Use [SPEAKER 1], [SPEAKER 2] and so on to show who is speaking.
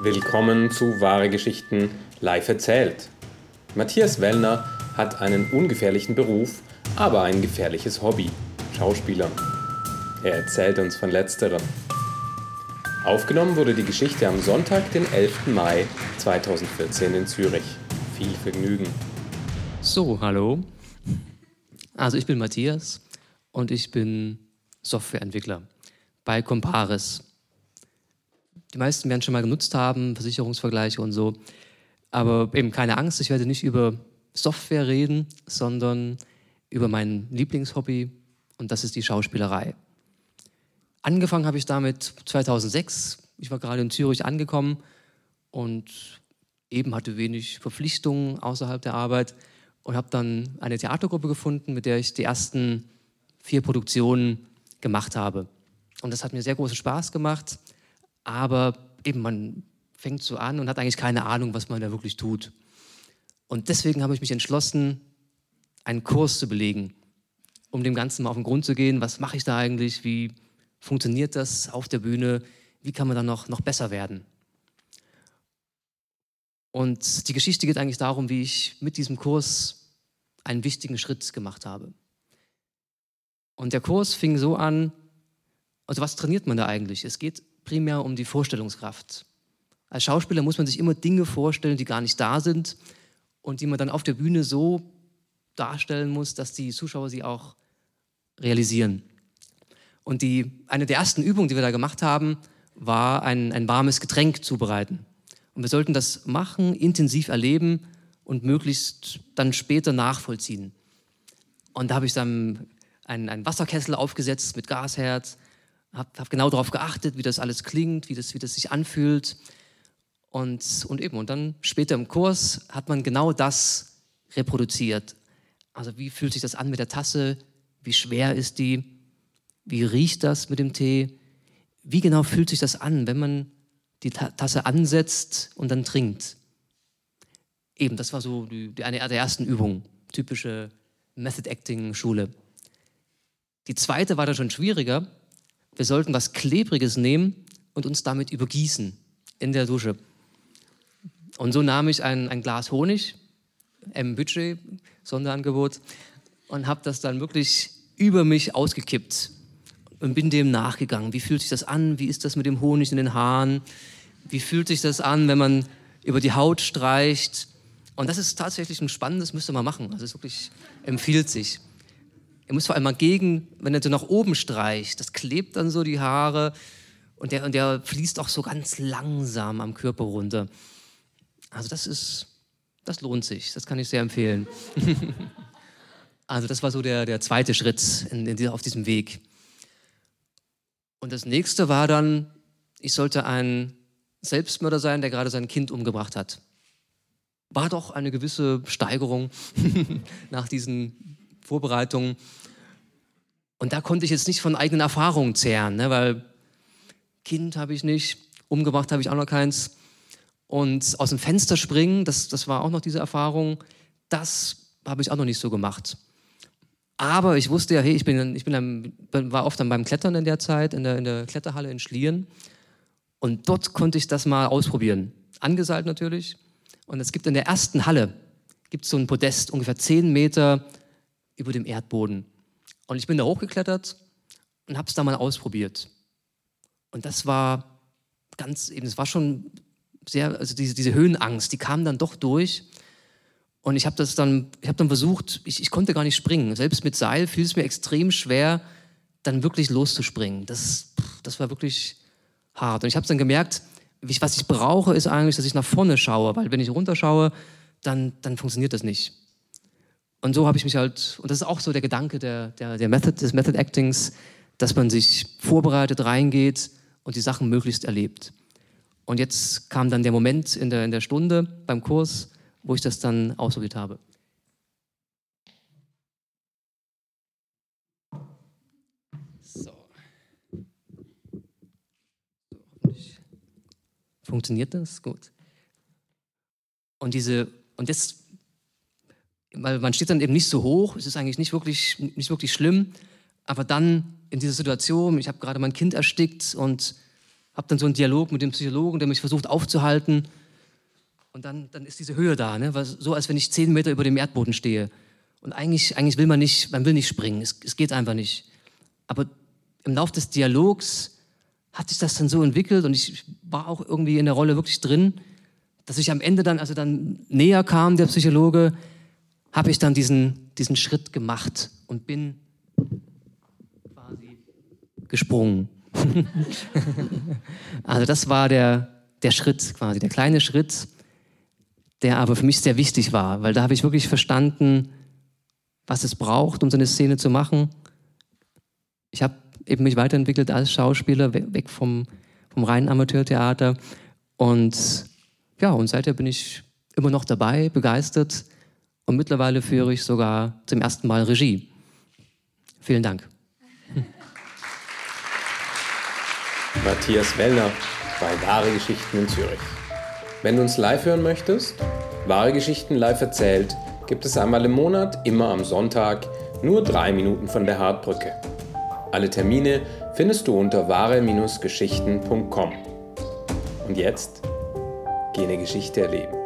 [SPEAKER 1] Willkommen zu Wahre Geschichten live erzählt. Matthias Wellner hat einen ungefährlichen Beruf, aber ein gefährliches Hobby, Schauspieler. Er erzählt uns von letzterem. Aufgenommen wurde die Geschichte am Sonntag, den 11. Mai 2014 in Zürich. Viel Vergnügen.
[SPEAKER 2] So, hallo. Also ich bin Matthias und ich bin Softwareentwickler bei Comparis. Die meisten werden schon mal genutzt haben, Versicherungsvergleiche und so. Aber eben keine Angst, ich werde nicht über Software reden, sondern über mein Lieblingshobby und das ist die Schauspielerei. Angefangen habe ich damit 2006. Ich war gerade in Zürich angekommen und eben hatte wenig Verpflichtungen außerhalb der Arbeit und habe dann eine Theatergruppe gefunden, mit der ich die ersten vier Produktionen gemacht habe. Und das hat mir sehr großen Spaß gemacht, aber eben man fängt so an und hat eigentlich keine Ahnung, was man da wirklich tut. Und deswegen habe ich mich entschlossen, einen Kurs zu belegen, um dem Ganzen mal auf den Grund zu gehen. Was mache ich da eigentlich? Wie funktioniert das auf der Bühne? Wie kann man da noch, noch besser werden? Und die Geschichte geht eigentlich darum, wie ich mit diesem Kurs einen wichtigen Schritt gemacht habe. Und der Kurs fing so an, also was trainiert man da eigentlich? Es geht primär um die Vorstellungskraft. Als Schauspieler muss man sich immer Dinge vorstellen, die gar nicht da sind und die man dann auf der Bühne so darstellen muss, dass die Zuschauer sie auch realisieren. Und die, eine der ersten Übungen, die wir da gemacht haben, war ein, ein warmes Getränk zubereiten. Und wir sollten das machen, intensiv erleben und möglichst dann später nachvollziehen. Und da habe ich dann einen, einen Wasserkessel aufgesetzt mit Gasherd, habe hab genau darauf geachtet, wie das alles klingt, wie das, wie das sich anfühlt. Und, und eben, und dann später im Kurs hat man genau das reproduziert. Also wie fühlt sich das an mit der Tasse? Wie schwer ist die? Wie riecht das mit dem Tee? Wie genau fühlt sich das an, wenn man die Tasse ansetzt und dann trinkt? Eben, das war so die, die eine der ersten Übungen, typische Method Acting Schule. Die zweite war dann schon schwieriger. Wir sollten was Klebriges nehmen und uns damit übergießen in der Dusche. Und so nahm ich ein, ein Glas Honig, im Budget, Sonderangebot, und habe das dann wirklich über mich ausgekippt und bin dem nachgegangen. Wie fühlt sich das an? Wie ist das mit dem Honig in den Haaren? Wie fühlt sich das an, wenn man über die Haut streicht? Und das ist tatsächlich ein spannendes, müsste man machen. Also es wirklich empfiehlt sich. Er muss vor allem mal gegen, wenn er so nach oben streicht, das klebt dann so die Haare und der, und der fließt auch so ganz langsam am Körper runter. Also das ist, das lohnt sich, das kann ich sehr empfehlen. also das war so der, der zweite Schritt in, in, auf diesem Weg. Und das nächste war dann, ich sollte ein Selbstmörder sein, der gerade sein Kind umgebracht hat. War doch eine gewisse Steigerung nach diesen Vorbereitungen. Und da konnte ich jetzt nicht von eigenen Erfahrungen zehren, ne, weil Kind habe ich nicht, umgebracht habe ich auch noch keins. Und aus dem Fenster springen, das, das war auch noch diese Erfahrung, das habe ich auch noch nicht so gemacht. Aber ich wusste ja, hey, ich, bin, ich bin, war oft dann beim Klettern in der Zeit, in der, in der Kletterhalle in Schlieren. Und dort konnte ich das mal ausprobieren. Angeseilt natürlich. Und es gibt in der ersten Halle gibt so ein Podest, ungefähr zehn Meter über dem Erdboden. Und ich bin da hochgeklettert und habe es da mal ausprobiert. Und das war ganz eben, es war schon sehr, also diese, diese Höhenangst, die kam dann doch durch. Und ich habe das dann, ich habe dann versucht, ich, ich konnte gar nicht springen. Selbst mit Seil fiel es mir extrem schwer, dann wirklich loszuspringen. Das, das war wirklich hart. Und ich habe dann gemerkt, was ich brauche, ist eigentlich, dass ich nach vorne schaue, weil wenn ich runterschaue, dann, dann funktioniert das nicht. Und so habe ich mich halt, und das ist auch so der Gedanke der, der, der Method, des Method Actings, dass man sich vorbereitet, reingeht und die Sachen möglichst erlebt. Und jetzt kam dann der Moment in der, in der Stunde beim Kurs, wo ich das dann ausprobiert habe. So. Funktioniert das? Gut. Und diese, und jetzt weil man steht dann eben nicht so hoch, es ist eigentlich nicht wirklich, nicht wirklich schlimm, aber dann in dieser Situation, ich habe gerade mein Kind erstickt und habe dann so einen Dialog mit dem Psychologen, der mich versucht aufzuhalten. Und dann, dann ist diese Höhe da, ne? so als wenn ich zehn Meter über dem Erdboden stehe. Und eigentlich, eigentlich will man nicht, man will nicht springen, es, es geht einfach nicht. Aber im Laufe des Dialogs hat sich das dann so entwickelt und ich war auch irgendwie in der Rolle wirklich drin, dass ich am Ende dann, also dann näher kam, der Psychologe, habe ich dann diesen, diesen Schritt gemacht und bin quasi gesprungen. also das war der, der Schritt quasi, der kleine Schritt, der aber für mich sehr wichtig war, weil da habe ich wirklich verstanden, was es braucht, um so eine Szene zu machen. Ich habe eben mich weiterentwickelt als Schauspieler, weg vom, vom reinen Amateurtheater. Und ja, und seither bin ich immer noch dabei, begeistert. Und mittlerweile führe ich sogar zum ersten Mal Regie. Vielen Dank.
[SPEAKER 1] Matthias Wellner bei Wahre Geschichten in Zürich. Wenn du uns live hören möchtest, Wahre Geschichten live erzählt, gibt es einmal im Monat, immer am Sonntag, nur drei Minuten von der Hartbrücke. Alle Termine findest du unter wahre-geschichten.com. Und jetzt, geh eine Geschichte erleben.